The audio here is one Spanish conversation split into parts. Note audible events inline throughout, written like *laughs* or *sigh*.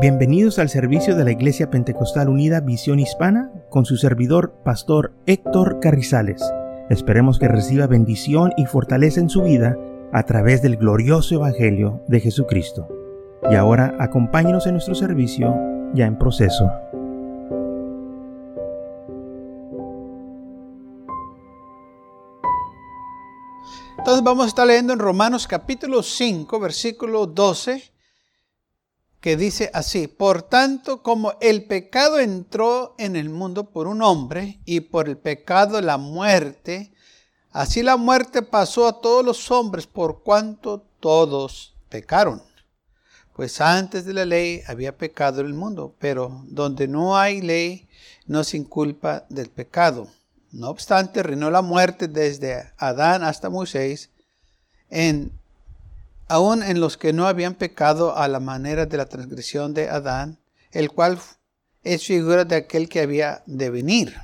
Bienvenidos al servicio de la Iglesia Pentecostal Unida Visión Hispana con su servidor, Pastor Héctor Carrizales. Esperemos que reciba bendición y fortaleza en su vida a través del glorioso Evangelio de Jesucristo. Y ahora acompáñenos en nuestro servicio ya en proceso. Entonces vamos a estar leyendo en Romanos capítulo 5, versículo 12 que dice así, por tanto como el pecado entró en el mundo por un hombre y por el pecado la muerte, así la muerte pasó a todos los hombres por cuanto todos pecaron. Pues antes de la ley había pecado en el mundo, pero donde no hay ley no se inculpa del pecado. No obstante, reinó la muerte desde Adán hasta Moisés en aún en los que no habían pecado a la manera de la transgresión de Adán, el cual es figura de aquel que había de venir.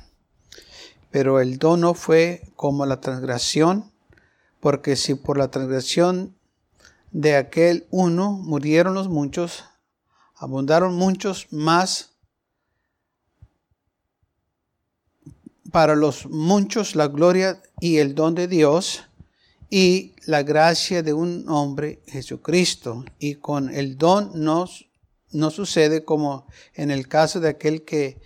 Pero el don no fue como la transgresión, porque si por la transgresión de aquel uno murieron los muchos, abundaron muchos más para los muchos la gloria y el don de Dios y la gracia de un hombre, Jesucristo. Y con el don no, no sucede como en el caso de aquel que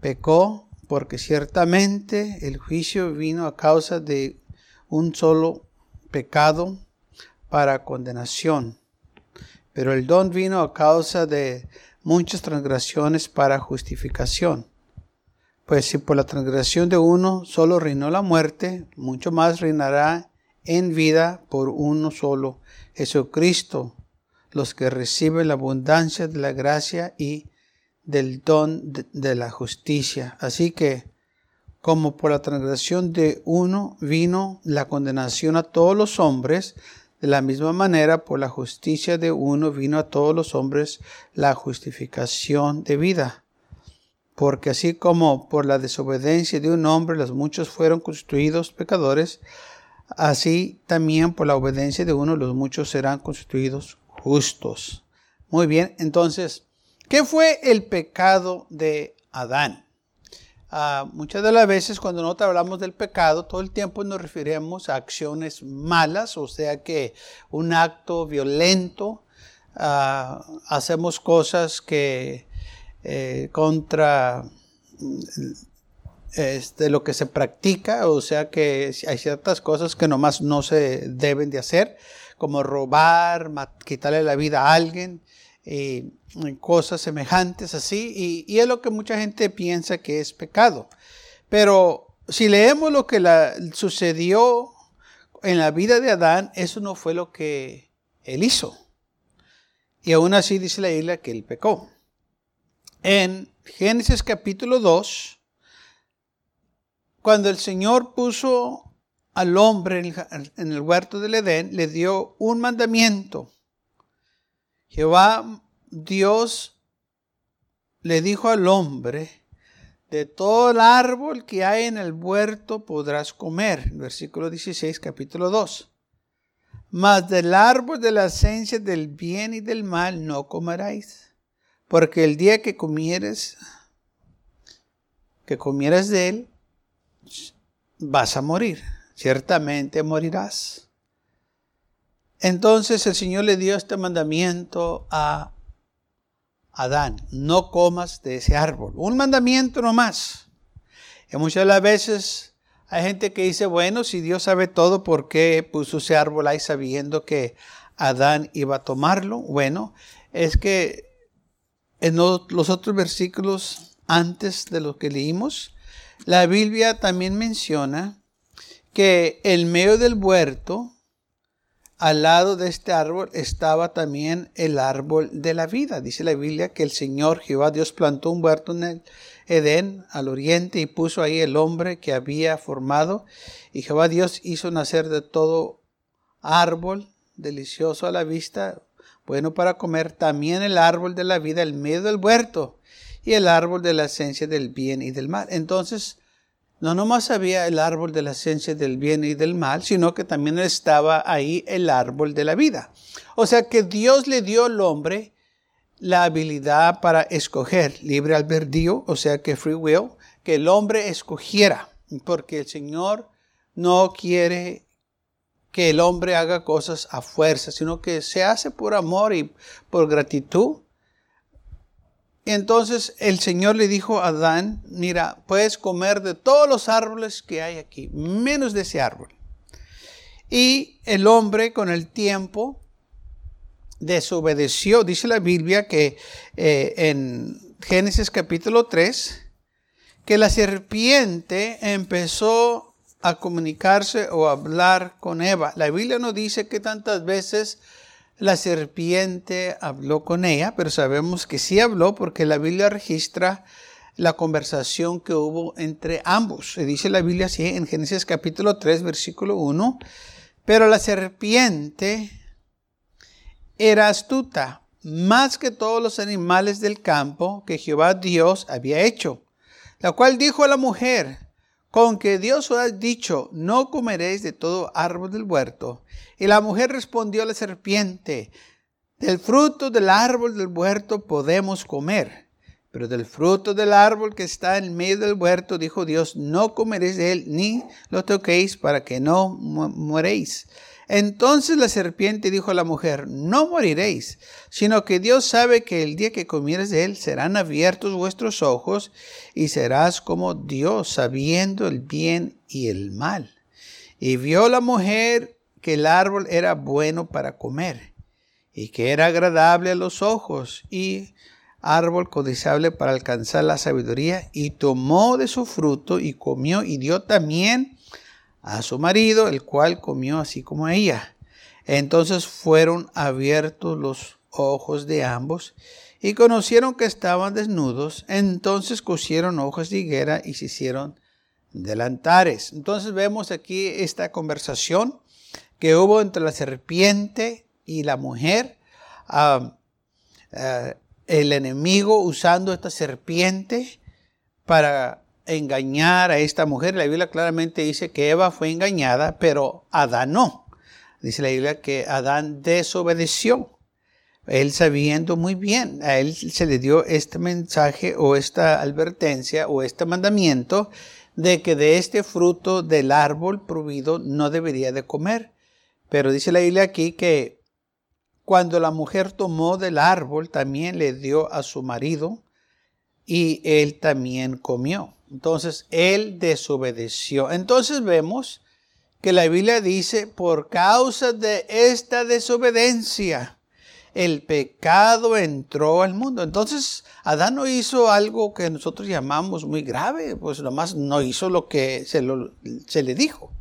pecó, porque ciertamente el juicio vino a causa de un solo pecado para condenación. Pero el don vino a causa de muchas transgresiones para justificación. Pues si por la transgresión de uno solo reinó la muerte, mucho más reinará en vida por uno solo, Jesucristo, los que reciben la abundancia de la gracia y del don de, la justicia. Así que, como por la transgresión de uno vino la condenación a todos los hombres, de la misma manera, por la justicia de uno vino a todos los hombres la justificación de vida. Porque así como por la desobediencia de un hombre los muchos fueron constituidos pecadores, Así también por la obediencia de uno los muchos serán constituidos justos. Muy bien, entonces, ¿qué fue el pecado de Adán? Ah, muchas de las veces cuando nosotros hablamos del pecado, todo el tiempo nos referimos a acciones malas, o sea que un acto violento, ah, hacemos cosas que eh, contra de lo que se practica, o sea que hay ciertas cosas que nomás no se deben de hacer, como robar, quitarle la vida a alguien, cosas semejantes así, y, es lo que mucha gente piensa que es pecado. Pero si leemos lo que sucedió en la vida de Adán, eso no fue lo que él hizo. Y aún así dice la isla que él pecó. En Génesis capítulo 2, cuando el Señor puso al hombre en el huerto del Edén, le dio un mandamiento. Jehová Dios le dijo al hombre, de todo el árbol que hay en el huerto podrás comer. Versículo 16, capítulo 2. Mas del árbol de la esencia del bien y del mal no comeráis, porque el día que comieres, que comieras de él, vas a morir, ciertamente morirás. Entonces el Señor le dio este mandamiento a Adán, no comas de ese árbol. Un mandamiento nomás. Y muchas de las veces hay gente que dice, bueno, si Dios sabe todo, ¿por qué puso ese árbol ahí sabiendo que Adán iba a tomarlo? Bueno, es que en los otros versículos antes de lo que leímos, la Biblia también menciona que en medio del huerto, al lado de este árbol, estaba también el árbol de la vida. Dice la Biblia que el Señor Jehová Dios plantó un huerto en el Edén, al oriente, y puso ahí el hombre que había formado. Y Jehová Dios hizo nacer de todo árbol delicioso a la vista, bueno para comer, también el árbol de la vida en medio del huerto y el árbol de la esencia del bien y del mal. Entonces, no nomás había el árbol de la esencia del bien y del mal, sino que también estaba ahí el árbol de la vida. O sea que Dios le dio al hombre la habilidad para escoger, libre albedrío, o sea que free will, que el hombre escogiera, porque el Señor no quiere que el hombre haga cosas a fuerza, sino que se hace por amor y por gratitud. Entonces el Señor le dijo a Adán, mira, puedes comer de todos los árboles que hay aquí, menos de ese árbol. Y el hombre con el tiempo desobedeció. Dice la Biblia que eh, en Génesis capítulo 3, que la serpiente empezó a comunicarse o a hablar con Eva. La Biblia no dice que tantas veces la serpiente habló con ella, pero sabemos que sí habló porque la Biblia registra la conversación que hubo entre ambos. Se dice la Biblia así en Génesis capítulo 3, versículo 1. Pero la serpiente era astuta, más que todos los animales del campo que Jehová Dios había hecho, la cual dijo a la mujer, con que Dios os ha dicho, no comeréis de todo árbol del huerto. Y la mujer respondió a la serpiente, del fruto del árbol del huerto podemos comer, pero del fruto del árbol que está en medio del huerto, dijo Dios, no comeréis de él, ni lo toquéis para que no mueréis. Entonces la serpiente dijo a la mujer, no moriréis, sino que Dios sabe que el día que comieres de él serán abiertos vuestros ojos y serás como Dios, sabiendo el bien y el mal. Y vio la mujer que el árbol era bueno para comer y que era agradable a los ojos y árbol codiciable para alcanzar la sabiduría y tomó de su fruto y comió y dio también a su marido, el cual comió así como ella. Entonces fueron abiertos los ojos de ambos y conocieron que estaban desnudos. Entonces cosieron hojas de higuera y se hicieron delantares. Entonces vemos aquí esta conversación que hubo entre la serpiente y la mujer. Ah, el enemigo usando esta serpiente para engañar a esta mujer. La Biblia claramente dice que Eva fue engañada, pero Adán no. Dice la Biblia que Adán desobedeció. Él sabiendo muy bien, a él se le dio este mensaje o esta advertencia o este mandamiento de que de este fruto del árbol prohibido no debería de comer. Pero dice la Biblia aquí que cuando la mujer tomó del árbol también le dio a su marido y él también comió. Entonces él desobedeció. Entonces vemos que la Biblia dice, por causa de esta desobediencia, el pecado entró al mundo. Entonces Adán no hizo algo que nosotros llamamos muy grave, pues nomás no hizo lo que se, se le dijo.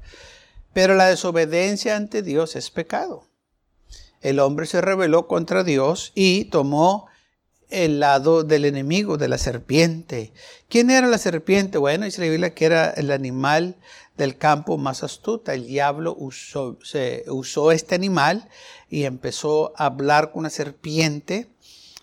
Pero la desobediencia ante Dios es pecado. El hombre se rebeló contra Dios y tomó el lado del enemigo, de la serpiente. ¿Quién era la serpiente? Bueno, dice la Biblia que era el animal del campo más astuta. El diablo usó, se, usó este animal y empezó a hablar con una serpiente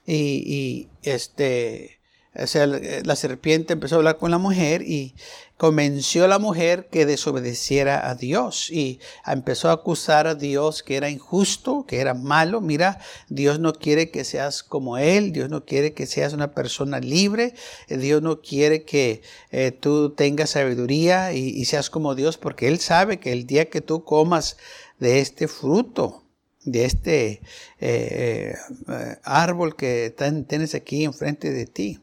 y, y este, o sea, la serpiente empezó a hablar con la mujer y convenció a la mujer que desobedeciera a Dios y empezó a acusar a Dios que era injusto, que era malo. Mira, Dios no quiere que seas como Él, Dios no quiere que seas una persona libre, Dios no quiere que eh, tú tengas sabiduría y, seas como Dios, porque Él sabe que el día que tú comas de este fruto, de este eh, eh, árbol que tienes aquí enfrente de ti,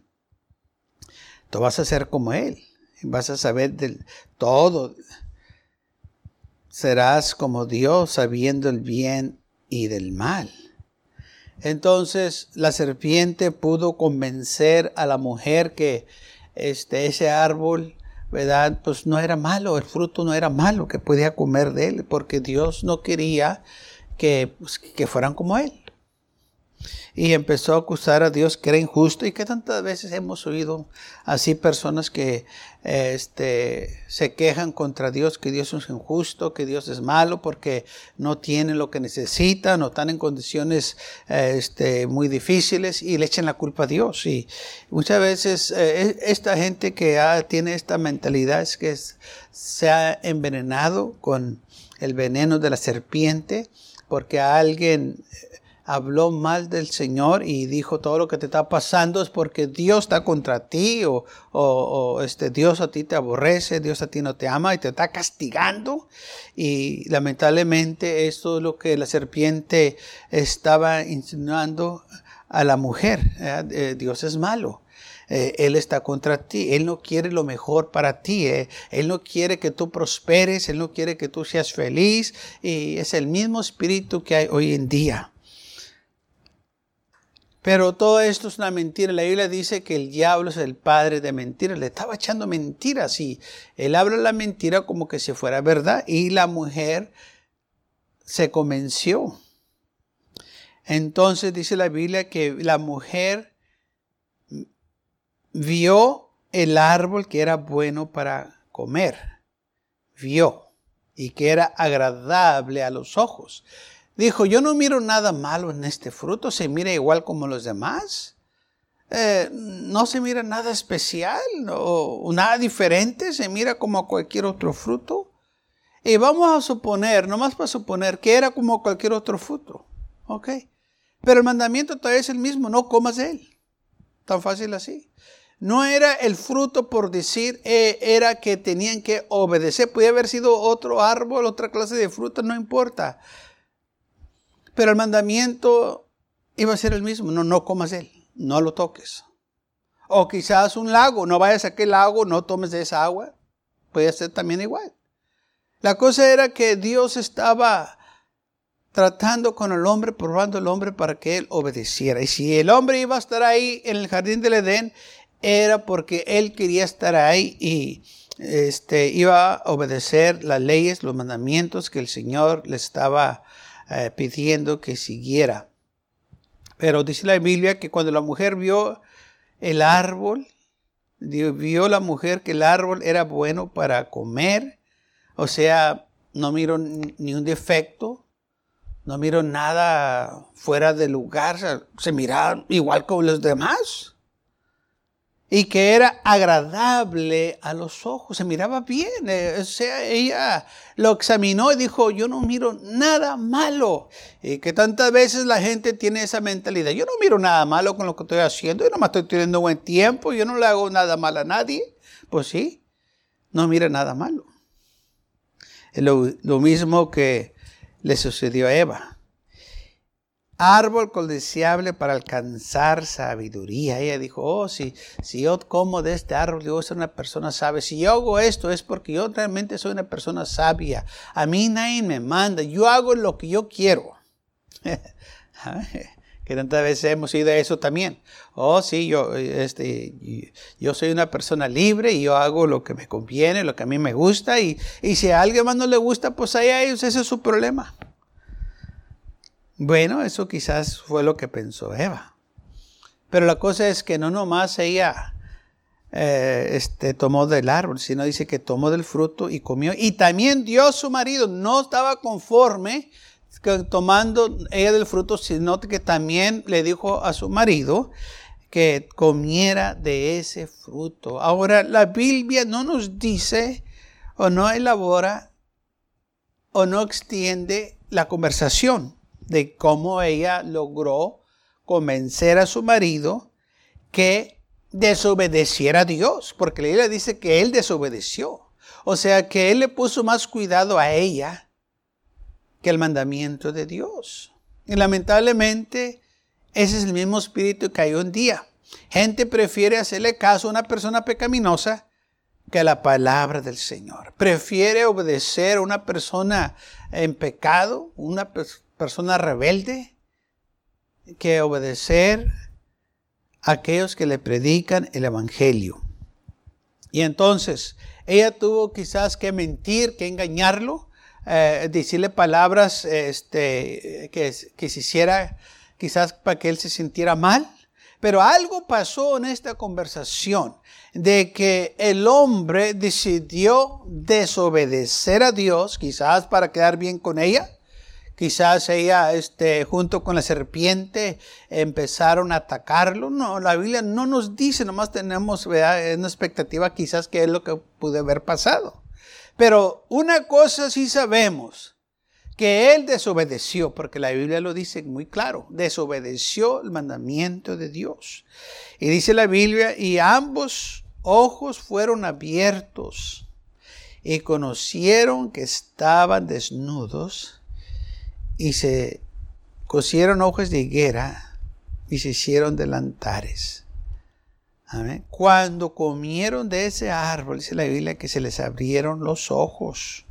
tú vas a ser como Él vas a saber del todo. Serás como Dios sabiendo el bien y del mal. Entonces la serpiente pudo convencer a la mujer que este, ese árbol, ¿verdad? Pues no era malo, el fruto no era malo, que podía comer de él, porque Dios no quería que, pues, que fueran como él y empezó a acusar a Dios que era injusto y que tantas veces hemos oído así personas que este, se quejan contra Dios, que Dios es injusto, que Dios es malo porque no tienen lo que necesitan o están en condiciones este, muy difíciles y le echan la culpa a Dios. Y muchas veces eh, esta gente que tiene esta mentalidad es que se ha envenenado con el veneno de la serpiente porque a alguien habló mal del Señor y dijo todo lo que te está pasando es porque Dios está contra ti o, o, este, Dios a ti te aborrece, Dios a ti no te ama y te está castigando. Y lamentablemente esto es lo que la serpiente estaba insinuando a la mujer. Eh, Dios es malo. Eh, él está contra ti. Él no quiere lo mejor para ti. Eh. Él no quiere que tú prosperes. Él no quiere que tú seas feliz. Y es el mismo espíritu que hay hoy en día. Pero todo esto es una mentira. La Biblia dice que el diablo es el padre de mentiras. Le estaba echando mentiras y él habla la mentira como que si fuera verdad. Y la mujer se convenció. Entonces dice la Biblia que la mujer vio el árbol que era bueno para comer. Vio y que era agradable a los ojos. Dijo, yo no miro nada malo en este fruto, se mira igual como los demás. Eh, no se mira nada especial o nada diferente, se mira como cualquier otro fruto. Y vamos a suponer, nomás para suponer, que era como cualquier otro fruto. ¿Ok? Pero el mandamiento todavía es el mismo, no comas de él. Tan fácil así. No era el fruto por decir, eh, era que tenían que obedecer. Podía haber sido otro árbol, otra clase de fruta, no importa. Pero el mandamiento iba a ser el mismo. No, no comas él, no lo toques. O quizás un lago, no vayas a aquel lago, no tomes de esa agua. Puede ser también igual. La cosa era que Dios estaba tratando con el hombre, probando al hombre para que él obedeciera. Y si el hombre iba a estar ahí en el jardín del Edén, era porque él quería estar ahí y este, iba a obedecer las leyes, los mandamientos que el Señor le estaba eh, pidiendo que siguiera. Pero dice la Biblia que cuando la mujer vio el árbol, vio la mujer que el árbol era bueno para comer, o sea, no miró ni un defecto, no miró nada fuera de lugar, se miraba igual como los demás y que era agradable a los ojos, se miraba bien. Eh, o sea, ella lo examinó y dijo, yo no miro nada malo. Y que tantas veces la gente tiene esa mentalidad, yo no miro nada malo con lo que estoy haciendo, yo no me estoy teniendo buen tiempo, yo no le hago nada mal a nadie. Pues sí, no mira nada malo. Es lo mismo que le sucedió a Eva árbol codiciable para alcanzar sabiduría. Ella dijo, oh, si, si yo como de este árbol, yo soy una persona sabia. Si yo hago esto es porque yo realmente soy una persona sabia. A mí nadie me manda, yo hago lo que yo quiero. *laughs* que tantas veces hemos ido a eso también. Oh, sí, yo, este, yo soy una persona libre y yo hago lo que me conviene, lo que a mí me gusta. Y, y si a alguien más no le gusta, pues ahí ese es su problema. Bueno, eso quizás fue lo que pensó Eva. Pero la cosa es que no nomás ella eh, este, tomó del árbol, sino dice que tomó del fruto y comió. Y también dio su marido, no estaba conforme tomando ella del fruto, sino que también le dijo a su marido que comiera de ese fruto. Ahora, la Biblia no nos dice o no elabora o no extiende la conversación de cómo ella logró convencer a su marido que desobedeciera a Dios, porque la Biblia dice que él desobedeció. O sea que él le puso más cuidado a ella que el mandamiento de Dios. Y lamentablemente ese es el mismo espíritu que hay un día. Gente prefiere hacerle caso a una persona pecaminosa que a la palabra del Señor. Prefiere obedecer a una persona en pecado, una persona rebelde que obedecer a aquellos que le predican el Evangelio. Y entonces ella tuvo quizás que mentir, que engañarlo, eh, decirle palabras este, que, que se hiciera quizás para que él se sintiera mal. Pero algo pasó en esta conversación de que el hombre decidió desobedecer a Dios, quizás para quedar bien con ella, Quizás ella, este, junto con la serpiente, empezaron a atacarlo. No, la Biblia no nos dice, nomás tenemos una expectativa quizás que es lo que pudo haber pasado. Pero una cosa sí sabemos, que él desobedeció, porque la Biblia lo dice muy claro, desobedeció el mandamiento de Dios. Y dice la Biblia, y ambos ojos fueron abiertos y conocieron que estaban desnudos y se cosieron hojas de higuera y se hicieron delantares. Cuando comieron de ese árbol, dice la Biblia que se les abrieron los ojos.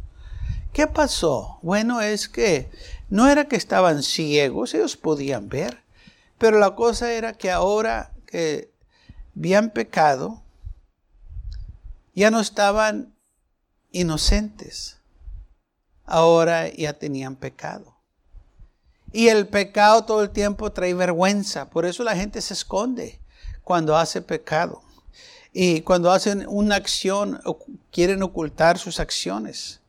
¿Qué pasó? Bueno, es que no era que estaban ciegos, ellos podían ver, pero la cosa era que ahora que habían pecado, ya no estaban inocentes, ahora ya tenían pecado. Y el pecado todo el tiempo trae vergüenza, por eso la gente se esconde cuando hace pecado. Y cuando hacen una acción, quieren ocultar sus acciones.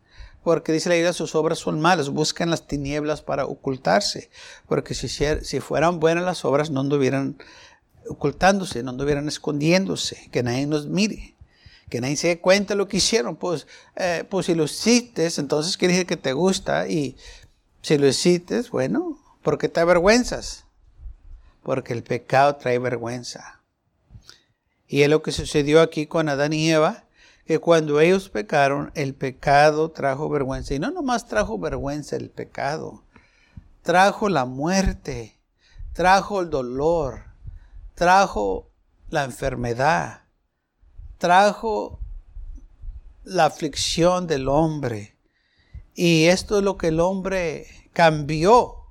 Porque dice la Biblia, sus obras son malas, buscan las tinieblas para ocultarse. Porque si, si fueran buenas las obras, no anduvieran ocultándose, no anduvieran escondiéndose, que nadie nos mire, que nadie se dé cuenta de lo que hicieron. Pues, eh, pues si lo hiciste, entonces quiere decir que te gusta. Y si lo hiciste, bueno, porque te avergüenzas. Porque el pecado trae vergüenza. Y es lo que sucedió aquí con Adán y Eva, que cuando ellos pecaron, el pecado trajo vergüenza. Y no nomás trajo vergüenza el pecado, trajo la muerte, trajo el dolor, trajo la enfermedad, trajo la aflicción del hombre. Y esto es lo que el hombre cambió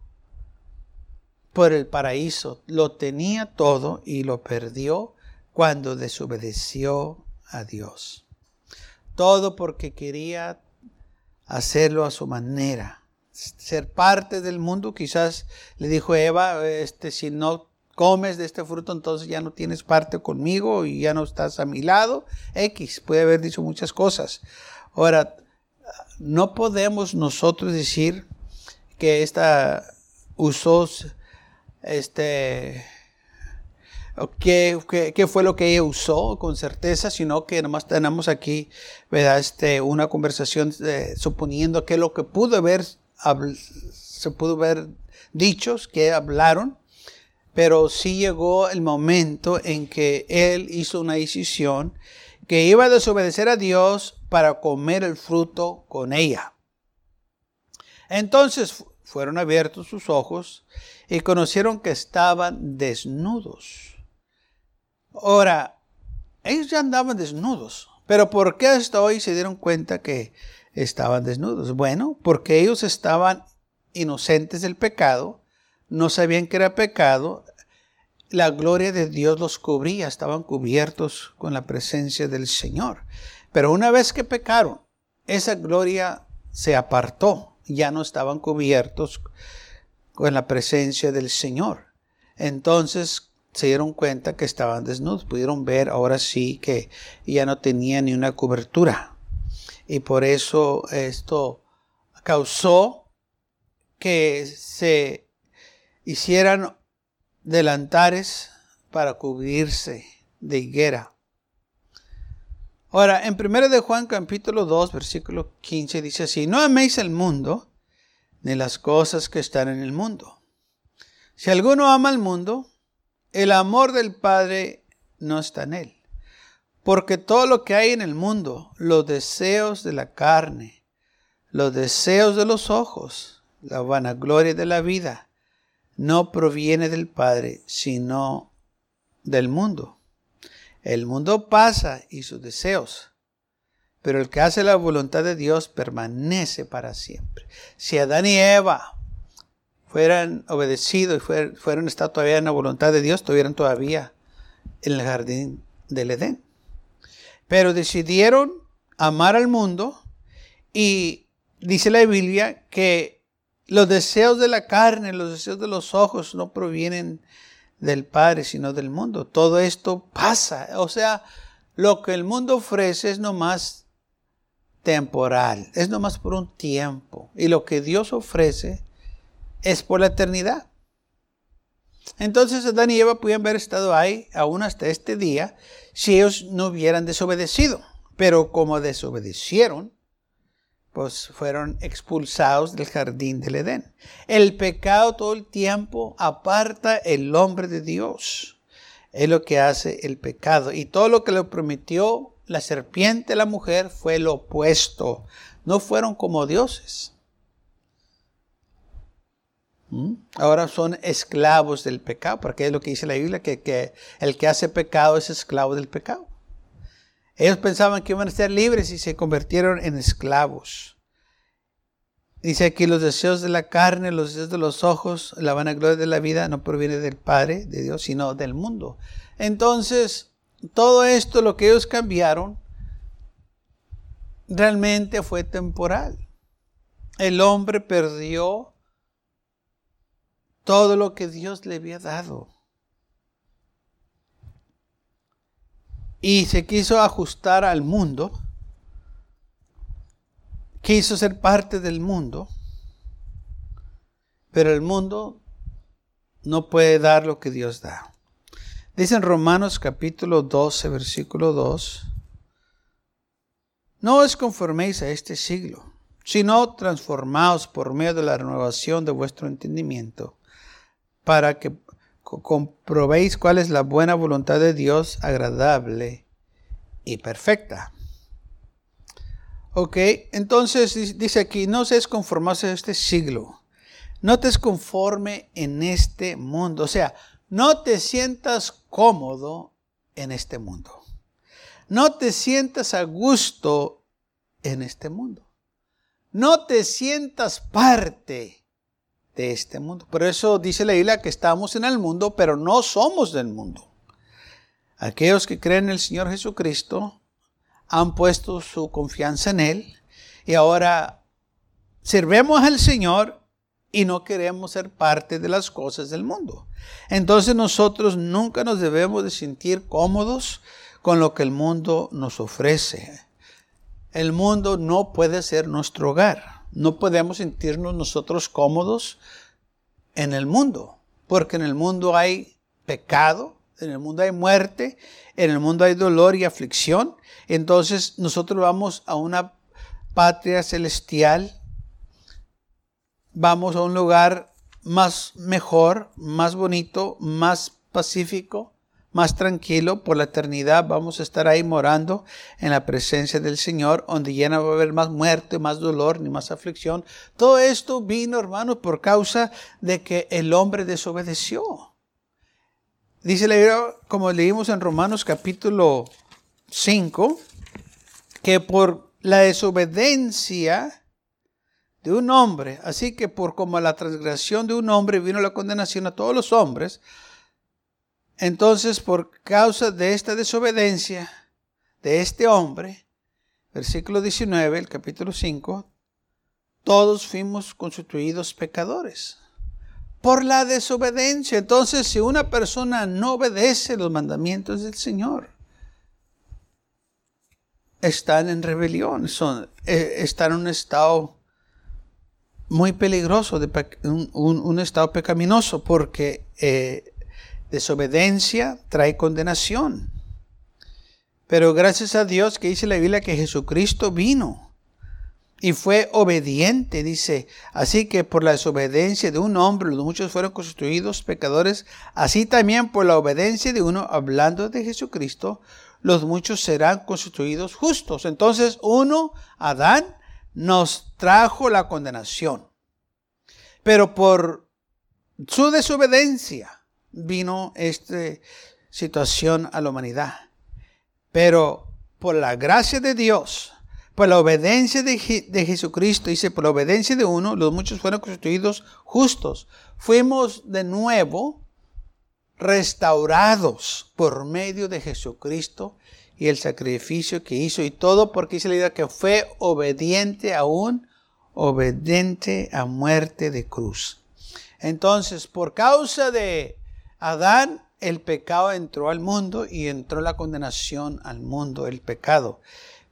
por el paraíso. Lo tenía todo y lo perdió cuando desobedeció a Dios. Todo porque quería hacerlo a su manera. Ser parte del mundo, quizás le dijo Eva, este, si no comes de este fruto, entonces ya no tienes parte conmigo y ya no estás a mi lado. X, puede haber dicho muchas cosas. Ahora, no podemos nosotros decir que esta usó este qué, qué, fue lo que ella usó con certeza, sino que nomás tenemos aquí ¿verdad? Este, una conversación suponiendo que lo que pudo haber, se pudo haber dicho, que hablaron, pero sí llegó el momento en que él hizo una decisión que iba a desobedecer a Dios para comer el fruto con ella. Entonces fueron abiertos sus ojos y conocieron que estaban desnudos. Ahora, ellos ya andaban desnudos, pero ¿por qué hasta hoy se dieron cuenta que estaban desnudos? Bueno, porque ellos estaban inocentes del pecado, no sabían que era pecado, la gloria de Dios los cubría, estaban cubiertos con la presencia del Señor. Pero una vez que pecaron, esa gloria se apartó, ya no estaban cubiertos con la presencia del Señor. Entonces, se dieron cuenta que estaban desnudos, pudieron ver ahora sí que ya no tenía ni una cobertura. Y por eso esto causó que se hicieran delantares para cubrirse de higuera. Ahora, en 1 de Juan capítulo 2, versículo 15 dice así, no améis el mundo ni las cosas que están en el mundo. Si alguno ama el mundo, el amor del Padre no está en él. Porque todo lo que hay en el mundo, los deseos de la carne, los deseos de los ojos, la vanagloria de la vida, no proviene del Padre, sino del mundo. El mundo pasa y sus deseos, pero el que hace la voluntad de Dios permanece para siempre. Si Adán y Eva fueran obedecidos y fueran, fueran estado todavía en la voluntad de Dios, estuvieran todavía en el jardín del Edén. Pero decidieron amar al mundo y dice la Biblia que los deseos de la carne, los deseos de los ojos no provienen del Padre, sino del mundo. Todo esto pasa. O sea, lo que el mundo ofrece es nomás temporal, es nomás por un tiempo. Y lo que Dios ofrece es por la eternidad. Entonces Adán y Eva pudieran haber estado ahí aún hasta este día si ellos no hubieran desobedecido. Pero como desobedecieron, pues fueron expulsados del jardín del Edén. El pecado todo el tiempo aparta el hombre de Dios. Es lo que hace el pecado. Y todo lo que le prometió la serpiente la mujer fue lo opuesto. No fueron como dioses. ¿Mm? Ahora son esclavos del pecado, porque es lo que dice la Biblia, que el que hace pecado es esclavo del pecado. Ellos pensaban que iban a ser libres y se convirtieron en esclavos. Dice aquí los deseos de la carne, los deseos de los ojos, la vanagloria de la vida no proviene del Padre, de Dios, sino del mundo. Entonces, todo esto, lo que ellos cambiaron, realmente fue temporal. El hombre perdió todo lo que Dios le había dado. Y se quiso ajustar al mundo, quiso ser parte del mundo, pero el mundo no puede dar lo que Dios da. Dice en Romanos capítulo 12, versículo 2, no os conforméis a este siglo, sino transformaos por medio de la renovación de vuestro entendimiento, para que comprobéis cuál es la buena voluntad de Dios, agradable y perfecta. Ok, entonces dice aquí, no seas conformados a este siglo, no te conforme en este mundo, o sea, no te sientas cómodo en este mundo, no te sientas a gusto en este mundo, no te sientas parte de este mundo. Por eso dice la Biblia que estamos en el mundo, pero no somos del mundo. Aquellos que creen en el Señor Jesucristo han puesto su confianza en Él y ahora servemos al Señor y no queremos ser parte de las cosas del mundo. Entonces nosotros nunca nos debemos de sentir cómodos con lo que el mundo nos ofrece. El mundo no puede ser nuestro hogar. No podemos sentirnos nosotros cómodos en el mundo, porque en el mundo hay pecado, en el mundo hay muerte, en el mundo hay dolor y aflicción. Entonces nosotros vamos a una patria celestial, vamos a un lugar más mejor, más bonito, más pacífico, más tranquilo por la eternidad. Vamos a estar ahí morando en la presencia del Señor, donde ya no va a haber más muerte, más dolor, ni más aflicción. Todo esto vino, hermanos, por causa de que el hombre desobedeció. Dice la Biblia, como leímos en Romanos capítulo 5, que por la desobediencia de un hombre, así que por como la transgresión de un hombre vino la condenación a todos los hombres, entonces, por causa de esta desobediencia de este hombre, versículo 19, el capítulo 5, todos fuimos constituidos pecadores. Por la desobediencia. Entonces, si una persona no obedece los mandamientos del Señor, están en rebelión, son, eh, están en un estado muy peligroso, de un, estado pecaminoso, porque eh, Desobediencia trae condenación. Pero gracias a Dios que dice la Biblia que Jesucristo vino y fue obediente, dice. Así que por la desobediencia de un hombre, los muchos fueron constituidos pecadores. Así también por la obediencia de uno, hablando de Jesucristo, los muchos serán constituidos justos. Entonces, uno, Adán, nos trajo la condenación. Pero por su desobediencia, vino esta situación a la humanidad. Pero por la gracia de Dios, por la obediencia de, Jesucristo, dice, por la obediencia de uno, los muchos fueron constituidos justos. Fuimos de nuevo restaurados por medio de Jesucristo y el sacrificio que hizo y todo porque dice la idea que fue obediente aún, obediente a muerte de cruz. Entonces, por causa de Adán, el pecado entró al mundo y entró la condenación al mundo, el pecado.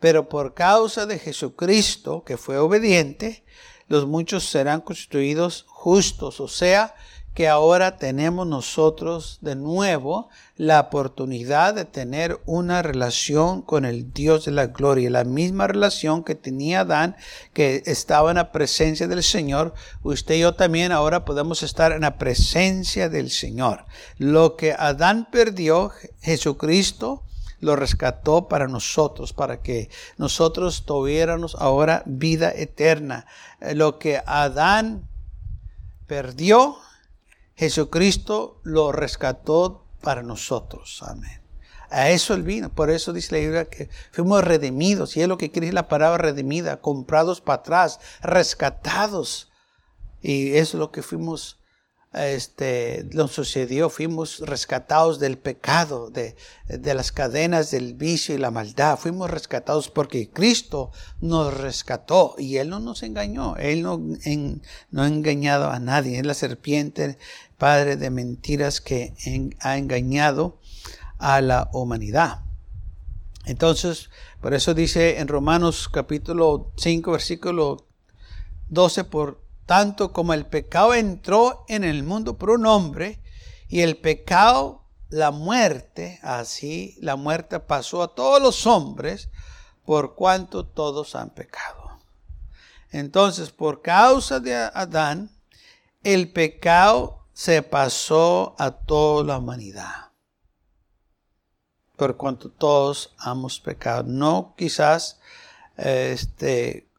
Pero por causa de Jesucristo, que fue obediente, los muchos serán constituidos justos, o sea, que ahora tenemos nosotros de nuevo la oportunidad de tener una relación con el Dios de la gloria, la misma relación que tenía Adán, que estaba en la presencia del Señor, usted y yo también ahora podemos estar en la presencia del Señor. Lo que Adán perdió, Jesucristo lo rescató para nosotros, para que nosotros tuviéramos ahora vida eterna. Lo que Adán perdió, Jesucristo lo rescató para nosotros. Amén. A eso él vino. Por eso dice la Biblia que fuimos redimidos. Y es lo que quiere decir la palabra redimida. Comprados para atrás. Rescatados. Y eso es lo que fuimos este, nos sucedió, fuimos rescatados del pecado, de, las cadenas del vicio y la maldad. Fuimos rescatados porque Cristo nos rescató y Él no nos engañó. Él no, no ha engañado a nadie. Es la serpiente, padre de mentiras que ha engañado a la humanidad. Entonces, por eso dice en Romanos capítulo 5, versículo 12, por tanto como el pecado entró en el mundo por un hombre y el pecado, la muerte, así la muerte pasó a todos los hombres por cuanto todos han pecado. Entonces, por causa de Adán, el pecado se pasó a toda la humanidad. Por cuanto todos hemos pecado. No quizás este,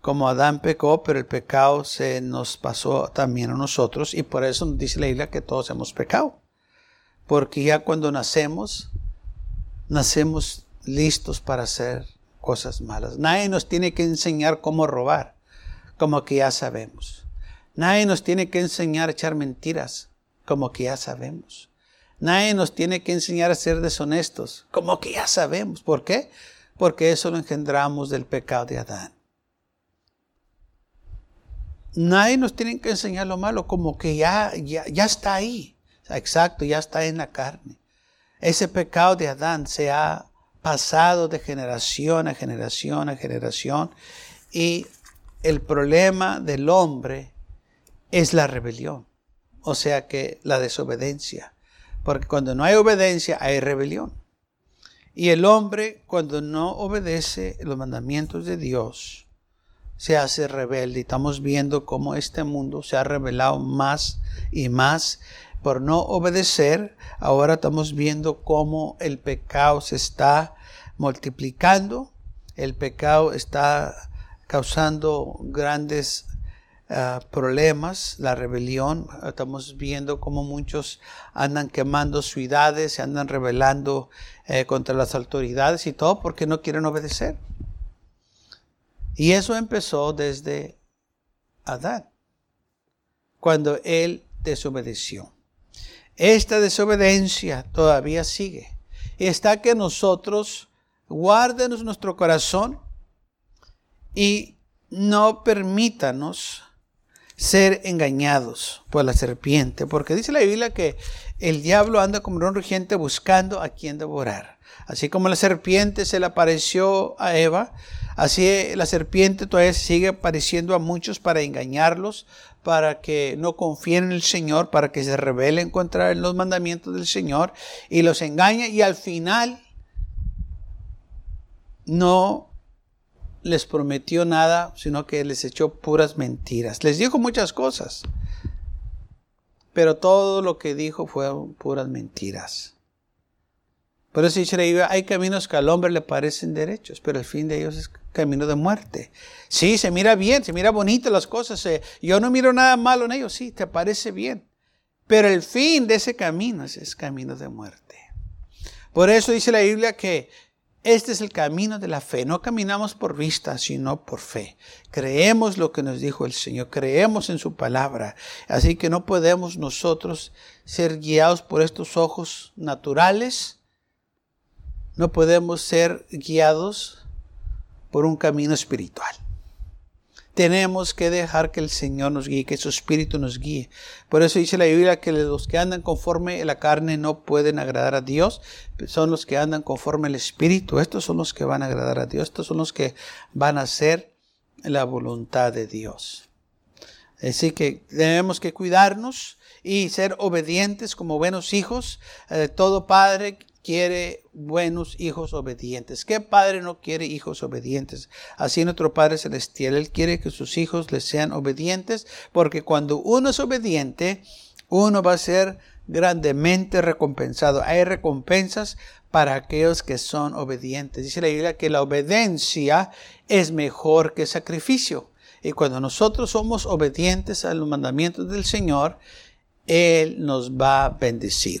como Adán pecó, pero el pecado se nos pasó también a nosotros y por eso nos dice la Biblia que todos hemos pecado. Porque ya cuando nacemos, nacemos listos para hacer cosas malas. Nadie nos tiene que enseñar cómo robar, como que ya sabemos. Nadie nos tiene que enseñar a echar mentiras, como que ya sabemos. Nadie nos tiene que enseñar a ser deshonestos, como que ya sabemos. ¿Por qué? Porque eso lo engendramos del pecado de Adán. Nadie nos tiene que enseñar lo malo, como que ya, ya, ya está ahí. Exacto, ya está en la carne. Ese pecado de Adán se ha pasado de generación a generación a generación y el problema del hombre es la rebelión, o sea que la desobediencia, porque cuando no hay obediencia hay rebelión. Y el hombre cuando no obedece los mandamientos de Dios, se hace rebelde. Estamos viendo cómo este mundo se ha revelado más y más por no obedecer. Ahora estamos viendo cómo el pecado se está multiplicando. El pecado está causando grandes ah, problemas, la rebelión. Estamos viendo cómo muchos andan quemando ciudades, se andan rebelando eh, contra las autoridades y todo porque no quieren obedecer. Y eso empezó desde Adán, cuando él desobedeció. Esta desobediencia todavía sigue. Y está que nosotros guardemos nuestro corazón y no permítanos ser engañados por la serpiente, porque dice la Biblia que el diablo anda como un regente buscando a quien devorar. Así como la serpiente se le apareció a Eva, Así la serpiente todavía sigue apareciendo a muchos para engañarlos, para que no confíen en el Señor, para que se rebelen contra los mandamientos del Señor y los engaña y al final no les prometió nada, sino que les echó puras mentiras. Les dijo muchas cosas, pero todo lo que dijo fueron puras mentiras. Por eso dice hay caminos que al hombre le parecen derechos, pero el fin de ellos es camino de muerte. Sí, se mira bien, se mira bonito las cosas. Eh, yo no miro nada malo en ellos, sí, te parece bien. Pero el fin de ese camino es, es camino de muerte. Por eso dice la Biblia que este es el camino de la fe. No caminamos por vista, sino por fe. Creemos lo que nos dijo el Señor, creemos en su palabra. Así que no podemos nosotros ser guiados por estos ojos naturales no podemos ser guiados por un camino espiritual. Tenemos que dejar que el Señor nos guíe, que su Espíritu nos guíe. Por eso dice la Biblia que los que andan conforme la carne no pueden agradar a Dios, son los que andan conforme el Espíritu. Estos son los que van a agradar a Dios, estos son los que van a hacer la voluntad de Dios. Así que tenemos que cuidarnos y ser obedientes como buenos hijos. Eh, todo padre quiere buenos hijos obedientes. ¿Qué padre no quiere hijos obedientes? Así nuestro Padre Celestial, Él quiere que sus hijos le sean obedientes, porque cuando uno es obediente, uno va a ser grandemente recompensado. Hay recompensas para aquellos que son obedientes. Dice la Biblia que la obediencia es mejor que sacrificio. Y cuando nosotros somos obedientes a los mandamientos del Señor, Él nos va a bendecir.